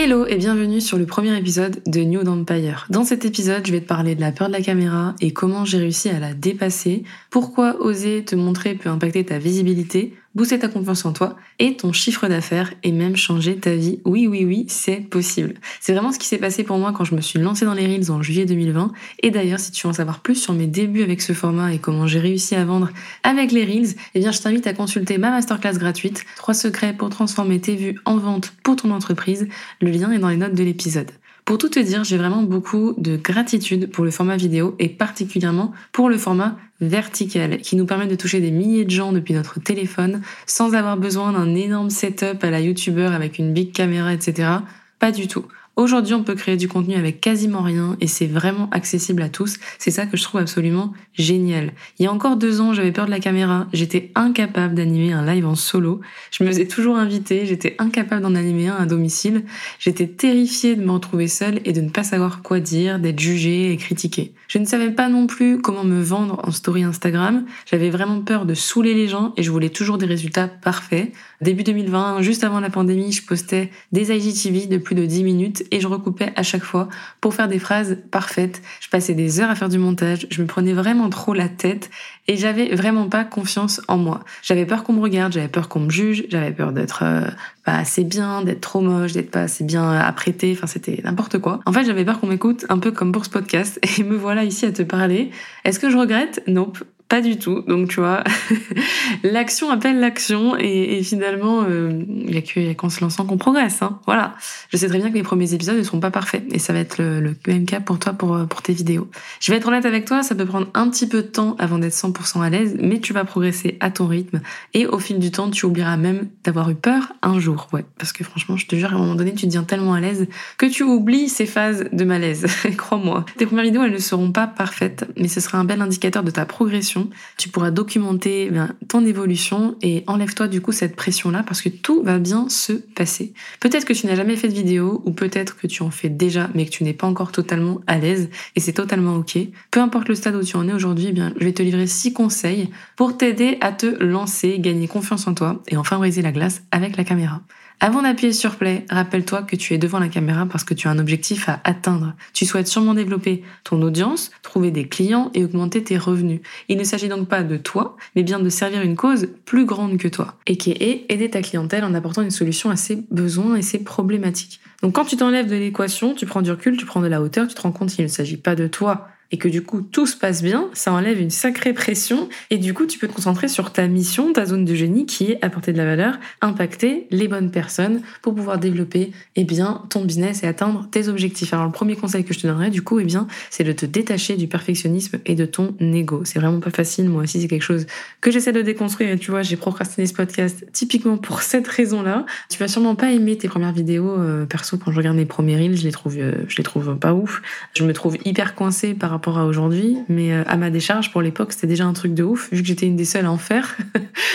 Hello et bienvenue sur le premier épisode de New Empire. Dans cet épisode, je vais te parler de la peur de la caméra et comment j'ai réussi à la dépasser, pourquoi oser te montrer peut impacter ta visibilité, booster ta confiance en toi et ton chiffre d'affaires et même changer ta vie. Oui, oui, oui, c'est possible. C'est vraiment ce qui s'est passé pour moi quand je me suis lancée dans les Reels en juillet 2020. Et d'ailleurs, si tu veux en savoir plus sur mes débuts avec ce format et comment j'ai réussi à vendre avec les Reels, eh bien, je t'invite à consulter ma masterclass gratuite, 3 secrets pour transformer tes vues en vente pour ton entreprise. Le lien est dans les notes de l'épisode. Pour tout te dire, j'ai vraiment beaucoup de gratitude pour le format vidéo et particulièrement pour le format vertical qui nous permet de toucher des milliers de gens depuis notre téléphone sans avoir besoin d'un énorme setup à la youtubeur avec une big caméra, etc. Pas du tout. Aujourd'hui, on peut créer du contenu avec quasiment rien et c'est vraiment accessible à tous. C'est ça que je trouve absolument génial. Il y a encore deux ans, j'avais peur de la caméra. J'étais incapable d'animer un live en solo. Je me faisais toujours inviter. J'étais incapable d'en animer un à domicile. J'étais terrifiée de me retrouver seule et de ne pas savoir quoi dire, d'être jugée et critiquée. Je ne savais pas non plus comment me vendre en story Instagram. J'avais vraiment peur de saouler les gens et je voulais toujours des résultats parfaits. Début 2020, juste avant la pandémie, je postais des IGTV de plus de 10 minutes et je recoupais à chaque fois pour faire des phrases parfaites. Je passais des heures à faire du montage, je me prenais vraiment trop la tête et j'avais vraiment pas confiance en moi. J'avais peur qu'on me regarde, j'avais peur qu'on me juge, j'avais peur d'être euh, pas assez bien, d'être trop moche, d'être pas assez bien apprêtée, enfin c'était n'importe quoi. En fait, j'avais peur qu'on m'écoute un peu comme pour ce podcast et me voilà ici à te parler. Est-ce que je regrette? Nope. Pas du tout. Donc tu vois, l'action appelle l'action et, finalement, euh, il n'y a qu'en se lançant qu'on progresse. Hein. Voilà. Je sais très bien que les premiers épisodes ne seront pas parfaits et ça va être le, même cas pour toi pour, pour tes vidéos. Je vais être honnête avec toi, ça peut prendre un petit peu de temps avant d'être 100% à l'aise, mais tu vas progresser à ton rythme et au fil du temps, tu oublieras même d'avoir eu peur un jour. Ouais, parce que franchement, je te jure, à un moment donné, tu deviens tellement à l'aise que tu oublies ces phases de malaise. Crois-moi. Tes premières vidéos, elles ne seront pas parfaites, mais ce sera un bel indicateur de ta progression tu pourras documenter eh ton évolution et enlève-toi du coup cette pression-là parce que tout va bien se passer. Peut-être que tu n'as jamais fait de vidéo ou peut-être que tu en fais déjà mais que tu n'es pas encore totalement à l'aise et c'est totalement ok. Peu importe le stade où tu en es aujourd'hui, eh je vais te livrer six conseils pour t'aider à te lancer, gagner confiance en toi et enfin briser la glace avec la caméra. Avant d'appuyer sur play, rappelle-toi que tu es devant la caméra parce que tu as un objectif à atteindre. Tu souhaites sûrement développer ton audience, trouver des clients et augmenter tes revenus. Il ne s'agit donc pas de toi, mais bien de servir une cause plus grande que toi, et qui est aider ta clientèle en apportant une solution à ses besoins et ses problématiques. Donc quand tu t'enlèves de l'équation, tu prends du recul, tu prends de la hauteur, tu te rends compte qu'il ne s'agit pas de toi, et que du coup tout se passe bien, ça enlève une sacrée pression et du coup tu peux te concentrer sur ta mission, ta zone de génie qui est apporter de la valeur, impacter les bonnes personnes pour pouvoir développer eh bien ton business et atteindre tes objectifs. Alors le premier conseil que je te donnerais du coup eh bien c'est de te détacher du perfectionnisme et de ton ego. C'est vraiment pas facile, moi aussi c'est quelque chose que j'essaie de déconstruire et tu vois j'ai procrastiné ce podcast typiquement pour cette raison-là. Tu vas sûrement pas aimer tes premières vidéos euh, perso quand je regarde mes premiers reels, je les trouve euh, je les trouve pas ouf. Je me trouve hyper coincée par rapport à aujourd'hui, mais euh, à ma décharge pour l'époque, c'était déjà un truc de ouf, vu que j'étais une des seules à en faire.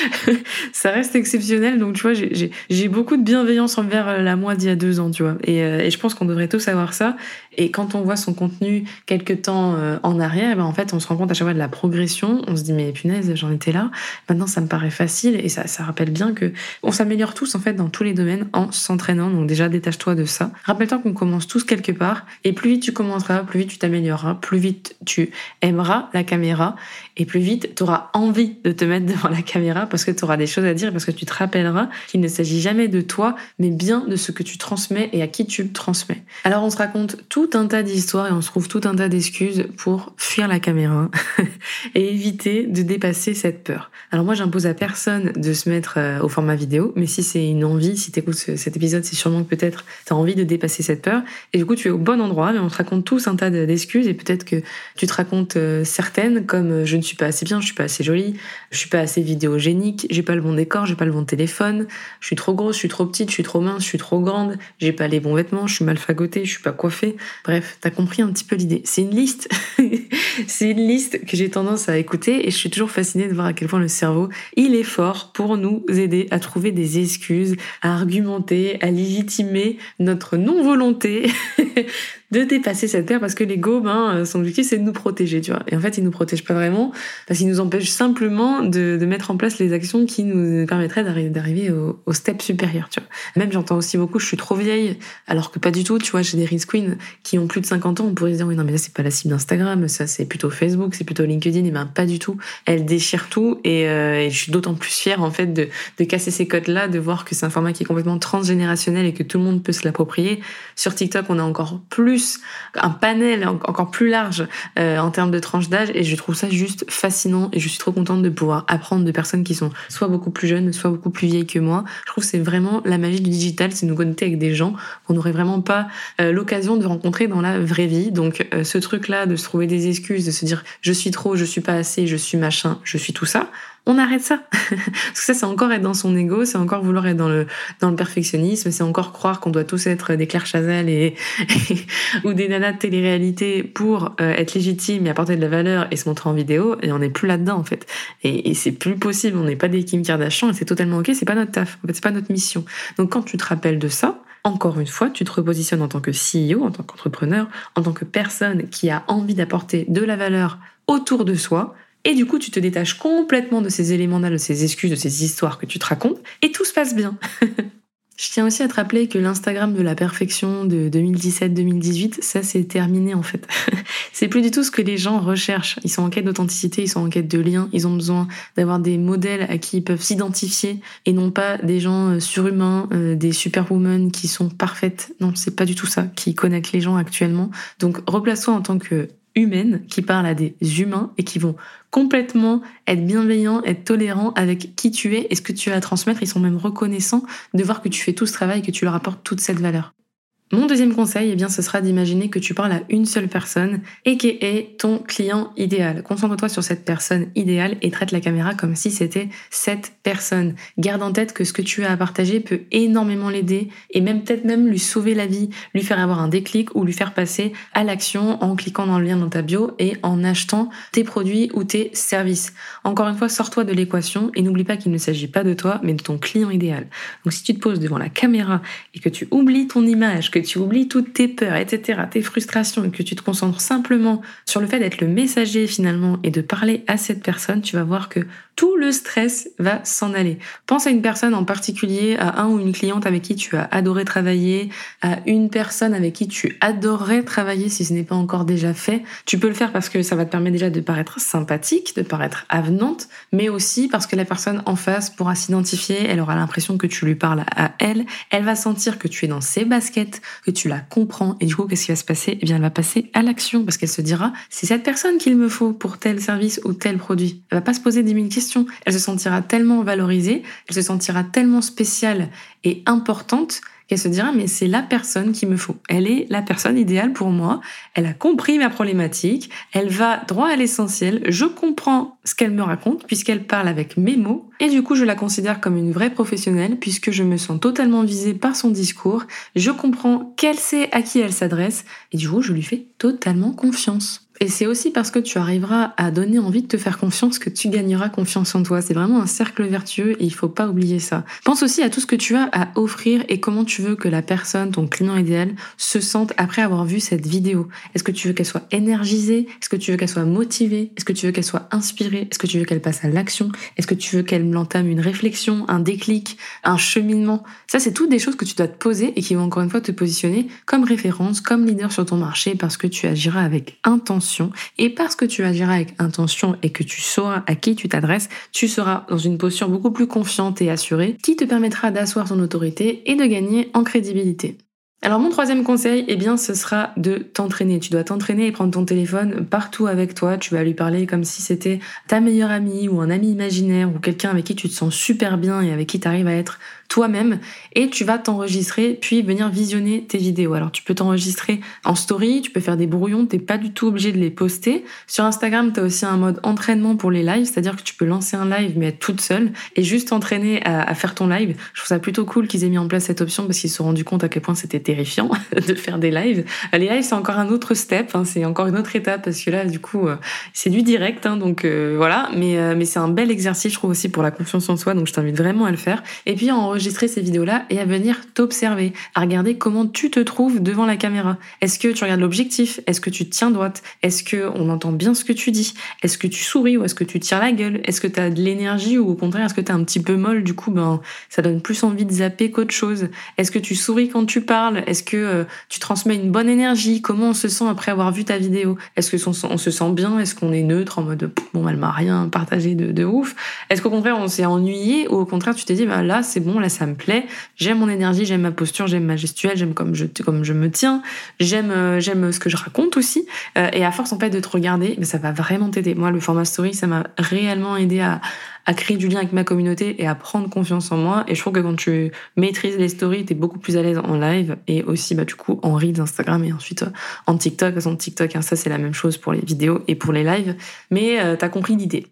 ça reste exceptionnel, donc tu vois, j'ai beaucoup de bienveillance envers euh, la moi d'il y a deux ans, tu vois. Et, euh, et je pense qu'on devrait tous savoir ça. Et quand on voit son contenu quelques temps en arrière, ben en fait, on se rend compte à chaque fois de la progression. On se dit mais punaise, j'en étais là. Maintenant, ça me paraît facile et ça, ça rappelle bien que on s'améliore tous en fait dans tous les domaines en s'entraînant. Donc déjà, détache-toi de ça. Rappelle-toi qu'on commence tous quelque part et plus vite tu commenceras, plus vite tu t'amélioreras, plus vite tu aimeras la caméra et plus vite tu auras envie de te mettre devant la caméra parce que tu auras des choses à dire parce que tu te rappelleras qu'il ne s'agit jamais de toi mais bien de ce que tu transmets et à qui tu transmets. Alors on se raconte tout un tas d'histoires et on se trouve tout un tas d'excuses pour fuir la caméra et éviter de dépasser cette peur. Alors moi j'impose à personne de se mettre euh, au format vidéo mais si c'est une envie, si tu écoutes cet épisode c'est sûrement que peut-être tu as envie de dépasser cette peur et du coup tu es au bon endroit mais on te raconte tous un tas d'excuses et peut-être que tu te racontes euh, certaines comme euh, je ne suis pas assez bien, je suis pas assez jolie, je suis pas assez vidéogénique, j'ai pas le bon décor, j'ai pas le bon téléphone, je suis trop grosse, je suis trop petite, je suis trop mince, je suis trop grande, j'ai pas les bons vêtements, je suis mal fagotée, je suis pas coiffée. Bref, t'as compris un petit peu l'idée. C'est une liste, c'est une liste que j'ai tendance à écouter et je suis toujours fascinée de voir à quel point le cerveau, il est fort pour nous aider à trouver des excuses, à argumenter, à légitimer notre non-volonté de dépasser cette peur parce que l'ego, ben, euh, son objectif, c'est de nous protéger, tu vois. Et en fait, il nous protège pas vraiment parce qu'il nous empêche simplement de, mettre en place les actions qui nous permettraient d'arriver au, step supérieur, tu vois. Même, j'entends aussi beaucoup, je suis trop vieille, alors que pas du tout, tu vois, j'ai des risk queens qui ont plus de 50 ans, on pourrait se dire, oui, non, mais ça, c'est pas la cible d'Instagram, ça, c'est plutôt Facebook, c'est plutôt LinkedIn, et ben, pas du tout. Elle déchire tout et, euh, et je suis d'autant plus fière, en fait, de, de casser ces codes-là, de voir que c'est un format qui est complètement transgénérationnel et que tout le monde peut se l'approprier. Sur TikTok, on a encore plus un panel encore plus large euh, en termes de tranche d'âge et je trouve ça juste fascinant et je suis trop contente de pouvoir apprendre de personnes qui sont soit beaucoup plus jeunes, soit beaucoup plus vieilles que moi. Je trouve que c'est vraiment la magie du digital, c'est nous connecter avec des gens qu'on n'aurait vraiment pas euh, l'occasion de rencontrer dans la vraie vie. Donc euh, ce truc-là de se trouver des excuses, de se dire je suis trop, je suis pas assez, je suis machin, je suis tout ça, on arrête ça. Parce que ça, c'est encore être dans son ego, c'est encore vouloir être dans le, dans le perfectionnisme, c'est encore croire qu'on doit tous être des Claire Chazal et, ou des nanas de télé-réalité pour euh, être légitime et apporter de la valeur et se montrer en vidéo, et on n'est plus là-dedans, en fait. Et, et c'est plus possible, on n'est pas des Kim Kardashian, et c'est totalement ok, c'est pas notre taf, en fait, c'est pas notre mission. Donc quand tu te rappelles de ça, encore une fois, tu te repositionnes en tant que CEO, en tant qu'entrepreneur, en tant que personne qui a envie d'apporter de la valeur autour de soi, et du coup, tu te détaches complètement de ces éléments-là, de ces excuses, de ces histoires que tu te racontes, et tout se passe bien. Je tiens aussi à te rappeler que l'Instagram de la perfection de 2017-2018, ça c'est terminé en fait. c'est plus du tout ce que les gens recherchent. Ils sont en quête d'authenticité, ils sont en quête de lien, ils ont besoin d'avoir des modèles à qui ils peuvent s'identifier et non pas des gens euh, surhumains, euh, des superwomen qui sont parfaites. Non, c'est pas du tout ça qui connecte les gens actuellement. Donc replace-toi en tant que humaine qui parle à des humains et qui vont complètement être bienveillants, être tolérants avec qui tu es et ce que tu as à transmettre. Ils sont même reconnaissants de voir que tu fais tout ce travail et que tu leur apportes toute cette valeur. Mon deuxième conseil, eh bien, ce sera d'imaginer que tu parles à une seule personne et qui est ton client idéal. Concentre-toi sur cette personne idéale et traite la caméra comme si c'était cette personne. Garde en tête que ce que tu as à partager peut énormément l'aider et même peut-être même lui sauver la vie, lui faire avoir un déclic ou lui faire passer à l'action en cliquant dans le lien dans ta bio et en achetant tes produits ou tes services. Encore une fois, sors-toi de l'équation et n'oublie pas qu'il ne s'agit pas de toi, mais de ton client idéal. Donc si tu te poses devant la caméra et que tu oublies ton image, que tu oublies toutes tes peurs, etc., tes frustrations, et que tu te concentres simplement sur le fait d'être le messager finalement et de parler à cette personne, tu vas voir que tout le stress va s'en aller. Pense à une personne en particulier, à un ou une cliente avec qui tu as adoré travailler, à une personne avec qui tu adorerais travailler si ce n'est pas encore déjà fait. Tu peux le faire parce que ça va te permettre déjà de paraître sympathique, de paraître avenante, mais aussi parce que la personne en face pourra s'identifier, elle aura l'impression que tu lui parles à elle, elle va sentir que tu es dans ses baskets, que tu la comprends. Et du coup qu'est-ce qui va se passer? Eh bien elle va passer à l'action parce qu'elle se dira c'est cette personne qu'il me faut pour tel service ou tel produit. Elle va pas se poser des mille questions. Elle se sentira tellement valorisée, elle se sentira tellement spéciale et importante qu'elle se dira mais c'est la personne qu'il me faut. Elle est la personne idéale pour moi. Elle a compris ma problématique. Elle va droit à l'essentiel. Je comprends ce qu'elle me raconte puisqu'elle parle avec mes mots. Et du coup, je la considère comme une vraie professionnelle puisque je me sens totalement visée par son discours. Je comprends qu'elle sait à qui elle s'adresse. Et du coup, je lui fais totalement confiance. Et c'est aussi parce que tu arriveras à donner envie de te faire confiance que tu gagneras confiance en toi. C'est vraiment un cercle vertueux et il faut pas oublier ça. Pense aussi à tout ce que tu as à offrir et comment tu veux que la personne, ton client idéal, se sente après avoir vu cette vidéo. Est-ce que tu veux qu'elle soit énergisée Est-ce que tu veux qu'elle soit motivée Est-ce que tu veux qu'elle soit inspirée Est-ce que tu veux qu'elle passe à l'action Est-ce que tu veux qu'elle entame une réflexion, un déclic, un cheminement Ça, c'est toutes des choses que tu dois te poser et qui vont encore une fois te positionner comme référence, comme leader sur ton marché parce que tu agiras avec intention et parce que tu agiras avec intention et que tu sauras à qui tu t'adresses, tu seras dans une posture beaucoup plus confiante et assurée qui te permettra d'asseoir ton autorité et de gagner en crédibilité. Alors mon troisième conseil, eh bien, ce sera de t'entraîner. Tu dois t'entraîner et prendre ton téléphone partout avec toi. Tu vas lui parler comme si c'était ta meilleure amie ou un ami imaginaire ou quelqu'un avec qui tu te sens super bien et avec qui tu arrives à être toi-même et tu vas t'enregistrer puis venir visionner tes vidéos. Alors tu peux t'enregistrer en story, tu peux faire des brouillons, t'es pas du tout obligé de les poster. Sur Instagram, tu as aussi un mode entraînement pour les lives, c'est-à-dire que tu peux lancer un live mais être toute seule et juste t'entraîner à, faire ton live. Je trouve ça plutôt cool qu'ils aient mis en place cette option parce qu'ils se sont rendus compte à quel point c'était terrifiant de faire des lives. Les lives, c'est encore un autre step, hein, c'est encore une autre étape parce que là, du coup, euh, c'est du direct, hein, donc euh, voilà. Mais, euh, mais c'est un bel exercice, je trouve aussi pour la confiance en soi, donc je t'invite vraiment à le faire. Et puis enregistrer ces vidéos-là et à venir t'observer, à regarder comment tu te trouves devant la caméra. Est-ce que tu regardes l'objectif? Est-ce que tu tiens droite? Est-ce que on entend bien ce que tu dis? Est-ce que tu souris ou est-ce que tu tires la gueule? Est-ce que tu as de l'énergie ou au contraire est-ce que tu es un petit peu molle? Du coup ben ça donne plus envie de zapper qu'autre chose. Est-ce que tu souris quand tu parles? Est-ce que euh, tu transmets une bonne énergie? Comment on se sent après avoir vu ta vidéo? Est-ce que on, se sent bien? Est-ce qu'on est neutre en mode bon elle m'a rien partagé de, ouf? Est-ce qu'au contraire on s'est ennuyé ou au contraire tu t'es dit bah là c'est bon là ça me plaît J'aime mon énergie, j'aime ma posture, j'aime ma gestuelle, j'aime comme je, comme je me tiens, j'aime, euh, j'aime ce que je raconte aussi. Euh, et à force, en fait, de te regarder, mais ça va vraiment t'aider. Moi, le format story, ça m'a réellement aidé à, à créer du lien avec ma communauté et à prendre confiance en moi. Et je trouve que quand tu maîtrises les stories, t'es beaucoup plus à l'aise en live et aussi, bah, du coup, en reels Instagram et ensuite euh, en TikTok. En TikTok, hein, ça, c'est la même chose pour les vidéos et pour les lives. Mais euh, t'as compris l'idée.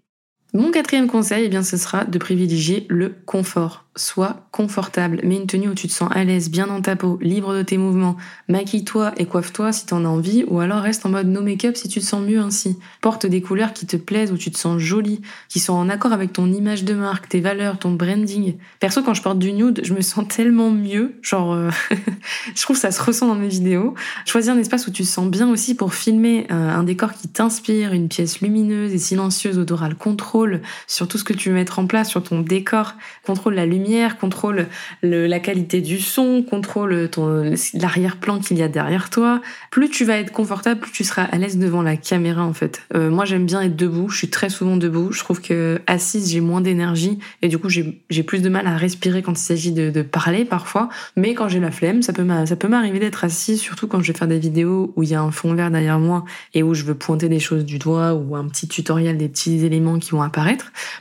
Mon quatrième conseil, eh bien, ce sera de privilégier le confort. Sois confortable, mets une tenue où tu te sens à l'aise, bien dans ta peau, libre de tes mouvements. Maquille-toi et coiffe-toi si t'en as envie, ou alors reste en mode no make-up si tu te sens mieux ainsi. Porte des couleurs qui te plaisent, où tu te sens jolie, qui sont en accord avec ton image de marque, tes valeurs, ton branding. Perso, quand je porte du nude, je me sens tellement mieux. Genre, euh, je trouve que ça se ressent dans mes vidéos. Choisis un espace où tu te sens bien aussi pour filmer euh, un décor qui t'inspire, une pièce lumineuse et silencieuse où le contrôle sur tout ce que tu veux mettre en place, sur ton décor. Contrôle la lumière contrôle la qualité du son, contrôle ton l'arrière-plan qu'il y a derrière toi. Plus tu vas être confortable, plus tu seras à l'aise devant la caméra en fait. Euh, moi j'aime bien être debout, je suis très souvent debout. Je trouve que assise j'ai moins d'énergie et du coup j'ai plus de mal à respirer quand il s'agit de, parler parfois. Mais quand j'ai la flemme, ça peut ça peut m'arriver d'être assise, surtout quand je vais faire des vidéos où il y a un fond vert derrière moi et où je veux pointer des choses du doigt ou un petit tutoriel des petits éléments qui vont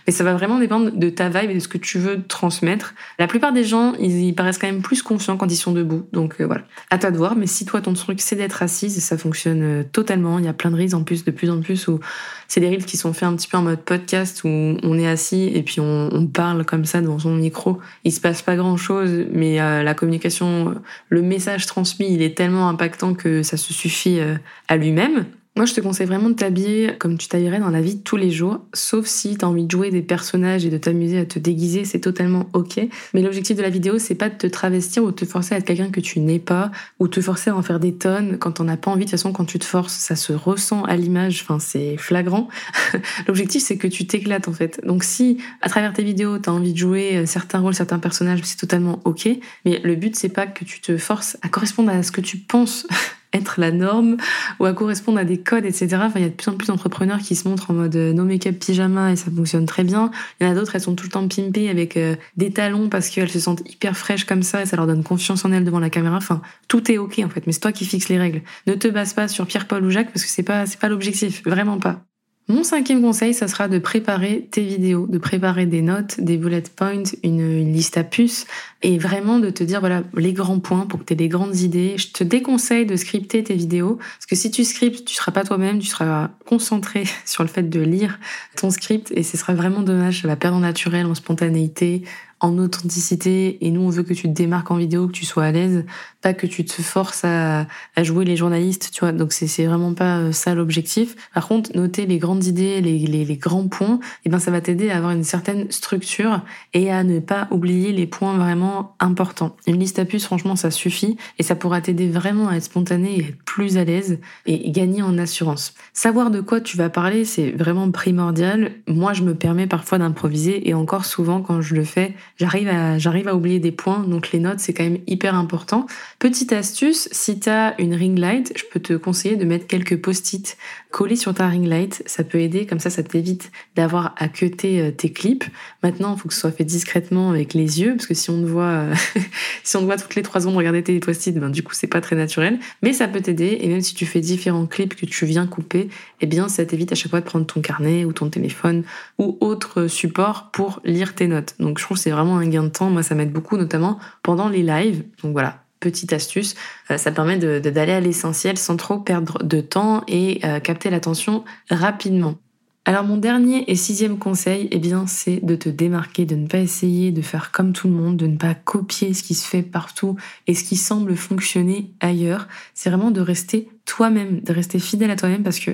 Mais ça va vraiment dépendre de ta vibe et de ce que tu veux transmettre la plupart des gens, ils, paraissent quand même plus confiants quand ils sont debout. Donc euh, voilà, à toi de voir. Mais si toi, ton truc, c'est d'être assise, et ça fonctionne euh, totalement. Il y a plein de reels en plus, de plus en plus, où c'est des reels qui sont faits un petit peu en mode podcast, où on est assis et puis on, parle comme ça devant son micro. Il se passe pas grand-chose, mais euh, la communication, le message transmis, il est tellement impactant que ça se suffit à lui-même. Moi, je te conseille vraiment de t'habiller comme tu t'habillerais dans la vie de tous les jours, sauf si tu as envie de jouer des personnages et de t'amuser à te déguiser, c'est totalement ok. Mais l'objectif de la vidéo, c'est pas de te travestir ou de te forcer à être quelqu'un que tu n'es pas, ou te forcer à en faire des tonnes quand on n'a pas envie. De toute façon, quand tu te forces, ça se ressent à l'image, enfin, c'est flagrant. L'objectif, c'est que tu t'éclates en fait. Donc si, à travers tes vidéos, tu as envie de jouer euh, certains rôles, certains personnages, c'est totalement ok. Mais le but, c'est pas que tu te forces à correspondre à ce que tu penses être la norme ou à correspondre à des codes, etc. Enfin, il y a de plus en plus d'entrepreneurs qui se montrent en mode euh, no make-up pyjama et ça fonctionne très bien. Il y en a d'autres, elles sont tout le temps pimpées avec euh, des talons parce qu'elles se sentent hyper fraîches comme ça et ça leur donne confiance en elles devant la caméra. Enfin, tout est ok en fait, mais c'est toi qui fixes les règles. Ne te base pas sur Pierre, Paul ou Jacques parce que c'est pas, c'est pas l'objectif, vraiment pas. Mon cinquième conseil, ça sera de préparer tes vidéos, de préparer des notes, des bullet points, une, liste à puces, et vraiment de te dire voilà les grands points pour que tu aies des grandes idées. Je te déconseille de scripter tes vidéos, parce que si tu scriptes, tu seras pas toi-même, tu seras concentré sur le fait de lire ton script, et ce sera vraiment dommage, ça va perdre en naturel, en spontanéité, en authenticité et nous on veut que tu te démarques en vidéo, que tu sois à l'aise, pas que tu te forces à, à jouer les journalistes, tu vois. Donc c'est vraiment pas euh, ça l'objectif. Par contre, noter les grandes idées, les, les, les grands points, et eh ben ça va t'aider à avoir une certaine structure et à ne pas oublier les points vraiment importants. Une liste à puces, franchement, ça suffit et ça pourra t'aider vraiment à être spontané et être plus à l'aise et gagner en assurance. Savoir de quoi tu vas parler, c'est vraiment primordial. Moi, je me permets parfois d'improviser et encore souvent quand je le fais, j'arrive à, j'arrive à oublier des points. Donc les notes, c'est quand même hyper important. Petite astuce, si tu as une ring light, je peux te conseiller de mettre quelques post-it collés sur ta ring light. Ça peut aider, comme ça, ça t'évite d'avoir à cuter euh, tes clips. Maintenant, il faut que ce soit fait discrètement avec les yeux, parce que si on te voit, euh, si on te voit toutes les trois secondes regarder tes post-it, ben, du coup, c'est pas très naturel. Mais ça peut t'aider, et même si tu fais différents clips que tu viens couper, eh bien, ça t'évite à chaque fois de prendre ton carnet ou ton téléphone ou autre support pour lire tes notes. Donc, je trouve que c'est vraiment un gain de temps. Moi, ça m'aide beaucoup, notamment pendant les lives. Donc voilà, petite astuce, euh, ça permet d'aller à l'essentiel sans trop perdre de temps et euh, capter l'attention rapidement. Alors mon dernier et sixième conseil, eh bien, c'est de te démarquer, de ne pas essayer de faire comme tout le monde, de ne pas copier ce qui se fait partout et ce qui semble fonctionner ailleurs. C'est vraiment de rester toi-même, de rester fidèle à toi-même parce que,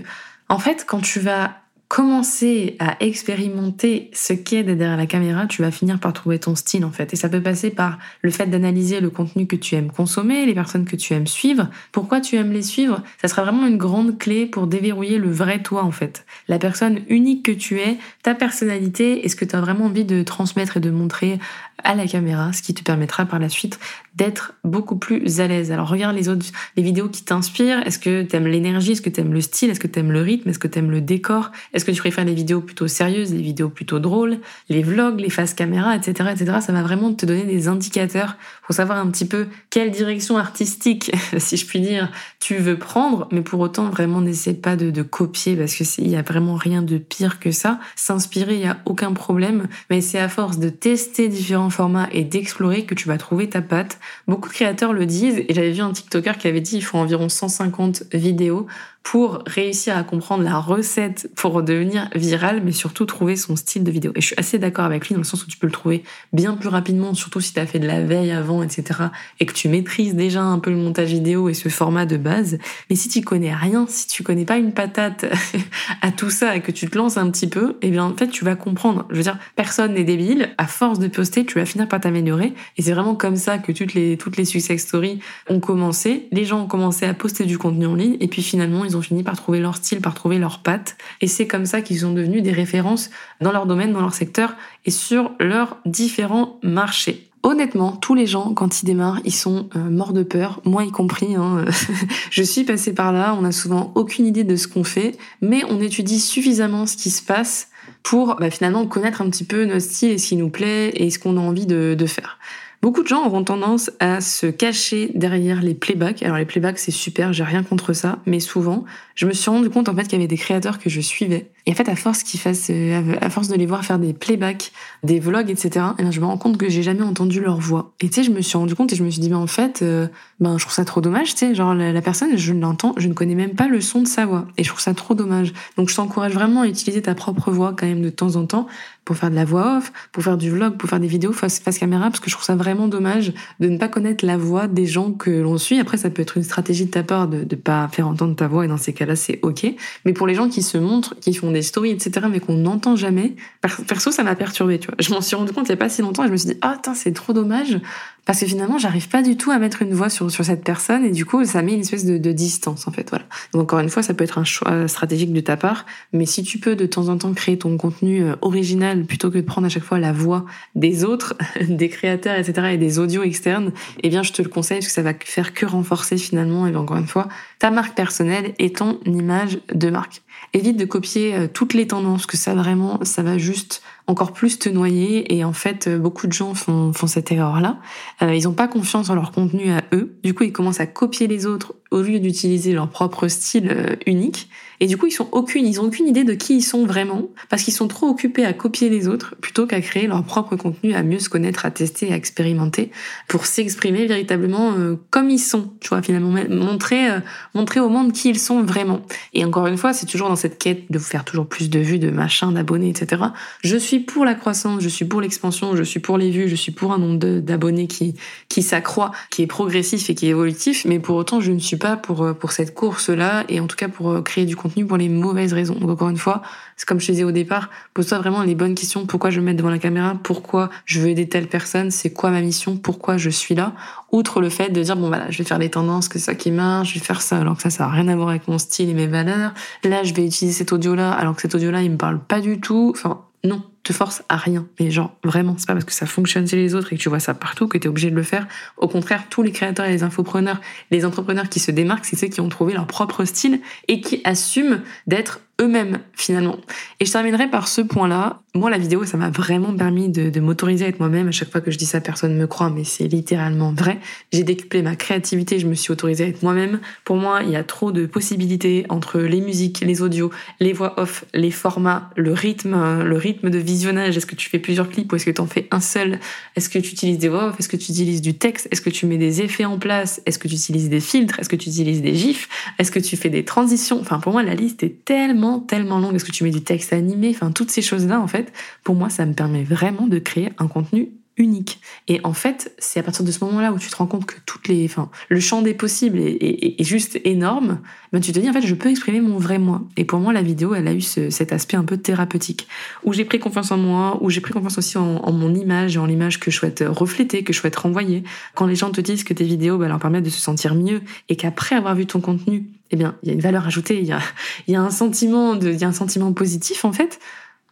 en fait, quand tu vas commencer à expérimenter ce qu'est derrière la caméra, tu vas finir par trouver ton style en fait. Et ça peut passer par le fait d'analyser le contenu que tu aimes consommer, les personnes que tu aimes suivre, pourquoi tu aimes les suivre? Ça sera vraiment une grande clé pour déverrouiller le vrai toi en fait. La personne unique que tu es, ta personnalité et ce que tu as vraiment envie de transmettre et de montrer à la caméra, ce qui te permettra par la suite d'être beaucoup plus à l'aise. Alors regarde les autres, les vidéos qui t'inspirent. Est-ce que t'aimes l'énergie? Est-ce que t'aimes le style? Est-ce que t'aimes le rythme? Est-ce que t'aimes le décor? Est-ce que tu préfères les vidéos plutôt sérieuses, les vidéos plutôt drôles, les vlogs, les faces caméra, etc., etc. Ça va vraiment te donner des indicateurs pour savoir un petit peu quelle direction artistique, si je puis dire, tu veux prendre. Mais pour autant, vraiment, n'essaie pas de, de, copier parce que il y a vraiment rien de pire que ça. S'inspirer, il y a aucun problème. Mais c'est à force de tester différents et d'explorer que tu vas trouver ta patte. Beaucoup de créateurs le disent, et j'avais vu un TikToker qui avait dit il faut environ 150 vidéos pour réussir à comprendre la recette pour devenir viral, mais surtout trouver son style de vidéo. Et je suis assez d'accord avec lui dans le sens où tu peux le trouver bien plus rapidement, surtout si tu as fait de la veille avant, etc. et que tu maîtrises déjà un peu le montage vidéo et ce format de base. Mais si tu connais rien, si tu connais pas une patate à tout ça et que tu te lances un petit peu, eh bien, en fait, tu vas comprendre. Je veux dire, personne n'est débile. À force de poster, tu vas finir par t'améliorer. Et c'est vraiment comme ça que toutes les, toutes les success stories ont commencé. Les gens ont commencé à poster du contenu en ligne et puis finalement, ils fini par trouver leur style, par trouver leur patte. Et c'est comme ça qu'ils sont devenus des références dans leur domaine, dans leur secteur et sur leurs différents marchés. Honnêtement, tous les gens, quand ils démarrent, ils sont euh, morts de peur, moi y compris. Hein. je suis passée par là, on n'a souvent aucune idée de ce qu'on fait, mais on étudie suffisamment ce qui se passe pour bah, finalement connaître un petit peu notre style et ce qui nous plaît et ce qu'on a envie de faire. Beaucoup de gens auront tendance à se cacher derrière les playbacks. Alors les playbacks c'est super, j'ai rien contre ça, mais souvent je me suis rendu compte en fait qu'il y avait des créateurs que je suivais. Et en fait à force qu'ils fassent, euh, à force de les voir faire des playbacks, des vlogs, etc. Et je me rends compte que j'ai jamais entendu leur voix. Et tu sais, je me suis rendu compte et je me suis dit mais en fait, euh, ben je trouve ça trop dommage. Tu sais, genre la, personne, je l'entends, je ne connais même pas le son de sa voix. Et je trouve ça trop dommage. Donc je t'encourage vraiment à utiliser ta propre voix quand même de temps en temps pour faire de la voix off, pour faire du vlog, pour faire des vidéos face, face caméra, parce que je trouve ça vraiment dommage de ne pas connaître la voix des gens que l'on suit. Après, ça peut être une stratégie de ta part de ne pas faire entendre ta voix, et dans ces cas-là, c'est ok. Mais pour les gens qui se montrent, qui font des stories, etc., mais qu'on n'entend jamais, perso, ça m'a perturbé, tu vois. Je m'en suis rendu compte il y a pas si longtemps, et je me suis dit, ah, c'est trop dommage parce que finalement j'arrive pas du tout à mettre une voix sur sur cette personne et du coup ça met une espèce de, de distance en fait voilà donc encore une fois ça peut être un choix stratégique de ta part mais si tu peux de temps en temps créer ton contenu euh, original plutôt que de prendre à chaque fois la voix des autres des créateurs etc et des audios externes eh bien je te le conseille parce que ça va faire que renforcer finalement et encore une fois ta marque personnelle et ton image de marque évite de copier euh, toutes les tendances que ça vraiment ça va juste encore plus te noyer. Et en fait, euh, beaucoup de gens font, font cette erreur-là. Euh, ils n'ont pas confiance en leur contenu à eux. Du coup, ils commencent à copier les autres au lieu d'utiliser leur propre style euh, unique. Et du coup, ils sont aucune, ils ont aucune idée de qui ils sont vraiment, parce qu'ils sont trop occupés à copier les autres plutôt qu'à créer leur propre contenu, à mieux se connaître, à tester, à expérimenter, pour s'exprimer véritablement comme ils sont. Tu vois, finalement, montrer, montrer au monde qui ils sont vraiment. Et encore une fois, c'est toujours dans cette quête de vous faire toujours plus de vues, de machin, d'abonnés, etc. Je suis pour la croissance, je suis pour l'expansion, je suis pour les vues, je suis pour un nombre d'abonnés qui, qui s'accroît, qui est progressif et qui est évolutif, mais pour autant, je ne suis pas pour, euh, pour cette course-là, et en tout cas pour euh, créer du contenu pour les mauvaises raisons. Donc encore une fois, c'est comme je disais au départ, pose-toi vraiment les bonnes questions. Pourquoi je me mets devant la caméra? Pourquoi je veux aider telle personne? C'est quoi ma mission? Pourquoi je suis là? Outre le fait de dire, bon voilà, je vais faire des tendances, que ça qui marche, je vais faire ça, alors que ça, ça n'a rien à voir avec mon style et mes valeurs. Là, je vais utiliser cet audio-là, alors que cet audio-là, il me parle pas du tout. Enfin, non, te force à rien. Mais genre, vraiment, c'est pas parce que ça fonctionne chez les autres et que tu vois ça partout que tu es obligé de le faire. Au contraire, tous les créateurs et les infopreneurs, les entrepreneurs qui se démarquent, c'est ceux qui ont trouvé leur propre style et qui assument d'être eux-mêmes finalement. Et je terminerai par ce point-là. Moi, la vidéo, ça m'a vraiment permis de, m'autoriser à être moi-même. À chaque fois que je dis ça, personne ne me croit, mais c'est littéralement vrai. J'ai décuplé ma créativité, je me suis autorisée à être moi-même. Pour moi, il y a trop de possibilités entre les musiques, les audios, les voix off, les formats, le rythme, le rythme de visionnage. Est-ce que tu fais plusieurs clips ou est-ce que tu en fais un seul? Est-ce que tu utilises des voix Est-ce que tu utilises du texte? Est-ce que tu mets des effets en place? Est-ce que tu utilises des filtres? Est-ce que tu utilises des gifs? Est-ce que tu fais des transitions? Enfin, pour moi, la liste est tellement tellement, longue. Est-ce que tu mets du texte animé? Enfin, toutes ces choses-là, en fait, pour moi, ça me permet vraiment de créer un contenu unique. Et en fait, c'est à partir de ce moment-là où tu te rends compte que toutes les, enfin, le champ des possibles est, juste énorme. Ben tu te dis en fait, je peux exprimer mon vrai moi. Et pour moi, la vidéo, elle a eu cet aspect un peu thérapeutique, où j'ai pris confiance en moi, où j'ai pris confiance aussi en, mon image et en l'image que je souhaite refléter, que je souhaite renvoyer. Quand les gens te disent que tes vidéos ben, leur permettent de se sentir mieux et qu'après avoir vu ton contenu, eh bien, il y a une valeur ajoutée, il y a, y a un sentiment de, il y a un sentiment positif en fait.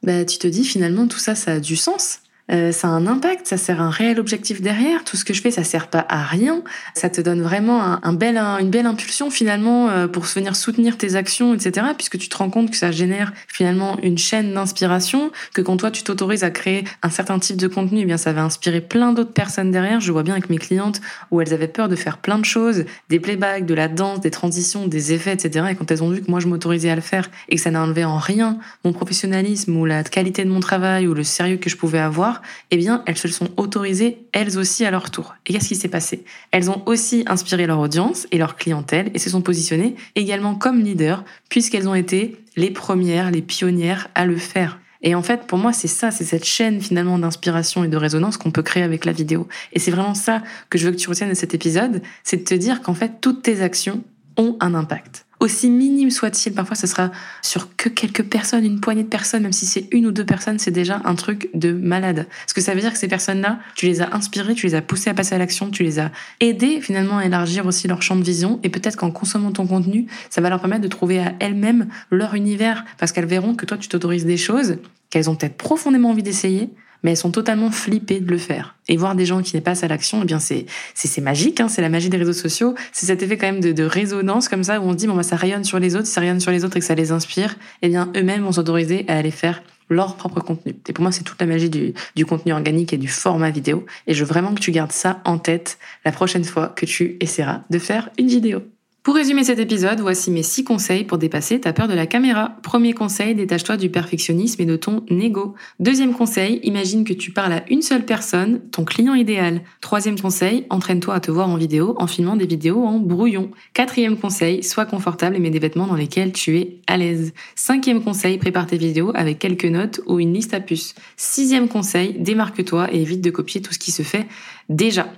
Bah, tu te dis finalement tout ça, ça a du sens. Euh, ça a un impact, ça sert un réel objectif derrière. Tout ce que je fais, ça sert pas à rien. Ça te donne vraiment un, bel, une belle impulsion finalement euh, pour venir soutenir tes actions, etc. Puisque tu te rends compte que ça génère finalement une chaîne d'inspiration, que quand toi tu t'autorises à créer un certain type de contenu, eh bien ça va inspirer plein d'autres personnes derrière. Je vois bien avec mes clientes où elles avaient peur de faire plein de choses, des playbacks, de la danse, des transitions, des effets, etc. Et quand elles ont vu que moi je m'autorisais à le faire et que ça n'a enlevé en rien mon professionnalisme ou la qualité de mon travail ou le sérieux que je pouvais avoir, eh bien, elles se sont autorisées elles aussi à leur tour. Et qu'est-ce qui s'est passé? Elles ont aussi inspiré leur audience et leur clientèle et se sont positionnées également comme leaders puisqu'elles ont été les premières, les pionnières à le faire. Et en fait, pour moi, c'est ça, c'est cette chaîne finalement d'inspiration et de résonance qu'on peut créer avec la vidéo. Et c'est vraiment ça que je veux que tu retiennes de cet épisode, c'est de te dire qu'en fait, toutes tes actions ont un impact aussi minime soit-il, parfois ce sera sur que quelques personnes, une poignée de personnes, même si c'est une ou deux personnes, c'est déjà un truc de malade. Ce que ça veut dire que ces personnes-là, tu les as inspirées, tu les as poussées à passer à l'action, tu les as aidées finalement à élargir aussi leur champ de vision et peut-être qu'en consommant ton contenu, ça va leur permettre de trouver à elles-mêmes leur univers parce qu'elles verront que toi tu t'autorises des choses qu'elles ont peut-être profondément envie d'essayer mais elles sont totalement flippées de le faire. Et voir des gens qui passent à l'action, eh bien c'est c'est magique, hein, c'est la magie des réseaux sociaux. C'est cet effet quand même de, de, résonance comme ça où on se dit bon bah ça rayonne sur les autres, ça rayonne sur les autres et que ça les inspire, eh bien eux-mêmes vont s'autoriser à aller faire leur propre contenu. Et pour moi, c'est toute la magie du, du contenu organique et du format vidéo. Et je veux vraiment que tu gardes ça en tête la prochaine fois que tu essaieras de faire une vidéo. Pour résumer cet épisode, voici mes 6 conseils pour dépasser ta peur de la caméra. Premier conseil, détache-toi du perfectionnisme et de ton ego. Deuxième conseil, imagine que tu parles à une seule personne, ton client idéal. Troisième conseil, entraîne-toi à te voir en vidéo en filmant des vidéos en brouillon. Quatrième conseil, sois confortable et mets des vêtements dans lesquels tu es à l'aise. Cinquième conseil, prépare tes vidéos avec quelques notes ou une liste à puces. Sixième conseil, démarque-toi et évite de copier tout ce qui se fait déjà.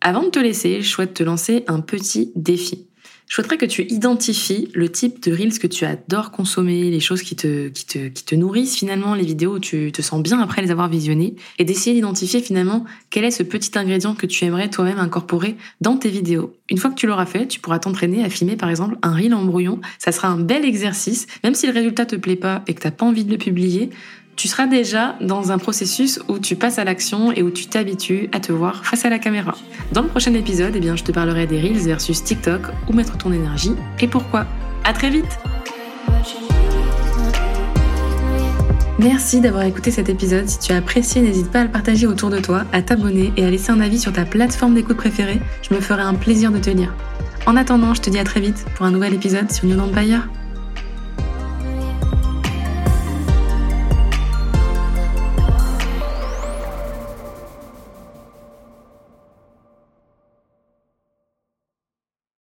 Avant de te laisser, je souhaite te lancer un petit défi. Je souhaiterais que tu identifies le type de reels que tu adores consommer, les choses qui te, nourrissent finalement, les vidéos où tu te sens bien après les avoir visionnées, et d'essayer d'identifier finalement quel est ce petit ingrédient que tu aimerais toi-même incorporer dans tes vidéos. Une fois que tu l'auras fait, tu pourras t'entraîner à filmer par exemple un reel en brouillon. Ça sera un bel exercice, même si le résultat te plaît pas et que t'as pas envie de le publier, tu seras déjà dans un processus où tu passes à l'action et où tu t'habitues à te voir face à la caméra. Dans le prochain épisode, eh je te parlerai des Reels versus TikTok, où mettre ton énergie et pourquoi. À très vite! Merci d'avoir écouté cet épisode. Si tu as apprécié, n'hésite pas à le partager autour de toi, à t'abonner et à laisser un avis sur ta plateforme d'écoute préférée. Je me ferai un plaisir de te lire. En attendant, je te dis à très vite pour un nouvel épisode sur New Empire.